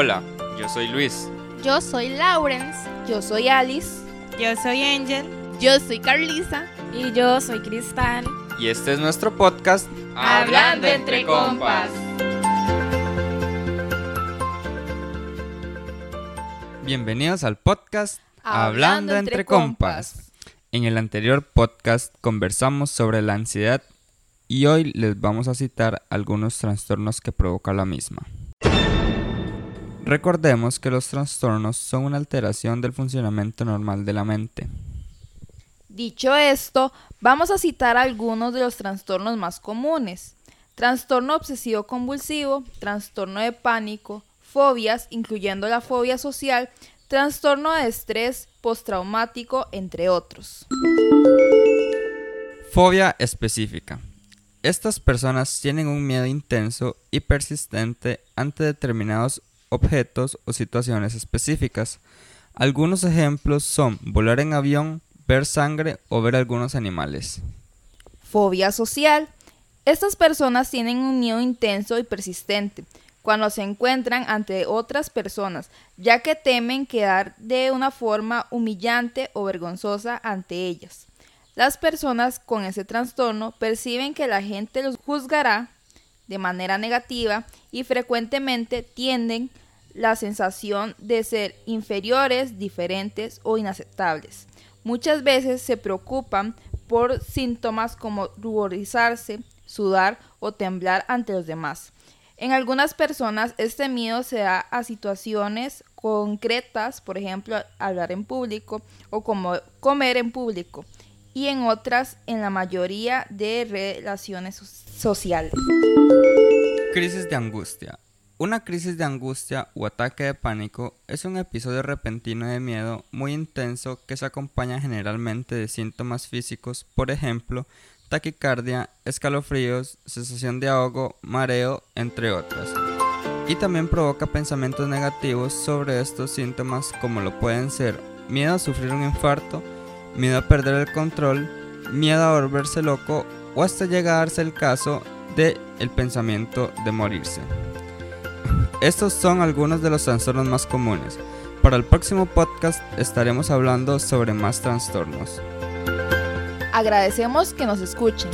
Hola, yo soy Luis. Yo soy Lawrence. Yo soy Alice. Yo soy Angel. Yo soy Carlisa. Y yo soy Cristal. Y este es nuestro podcast Hablando entre compas. Bienvenidos al podcast Hablando entre compas. En el anterior podcast conversamos sobre la ansiedad y hoy les vamos a citar algunos trastornos que provoca la misma. Recordemos que los trastornos son una alteración del funcionamiento normal de la mente. Dicho esto, vamos a citar algunos de los trastornos más comunes. Trastorno obsesivo convulsivo, trastorno de pánico, fobias, incluyendo la fobia social, trastorno de estrés postraumático, entre otros. Fobia específica. Estas personas tienen un miedo intenso y persistente ante determinados objetos o situaciones específicas. Algunos ejemplos son volar en avión, ver sangre o ver algunos animales. Fobia social. Estas personas tienen un miedo intenso y persistente cuando se encuentran ante otras personas, ya que temen quedar de una forma humillante o vergonzosa ante ellas. Las personas con ese trastorno perciben que la gente los juzgará de manera negativa y frecuentemente tienden la sensación de ser inferiores, diferentes o inaceptables. Muchas veces se preocupan por síntomas como ruborizarse, sudar o temblar ante los demás. En algunas personas este miedo se da a situaciones concretas, por ejemplo, hablar en público o como comer en público, y en otras, en la mayoría de relaciones sociales. Crisis de angustia. Una crisis de angustia o ataque de pánico es un episodio repentino de miedo muy intenso que se acompaña generalmente de síntomas físicos, por ejemplo, taquicardia, escalofríos, sensación de ahogo, mareo, entre otros. Y también provoca pensamientos negativos sobre estos síntomas como lo pueden ser miedo a sufrir un infarto, miedo a perder el control, miedo a volverse loco o hasta llegar a darse el caso de el pensamiento de morirse. Estos son algunos de los trastornos más comunes. Para el próximo podcast estaremos hablando sobre más trastornos. Agradecemos que nos escuchen.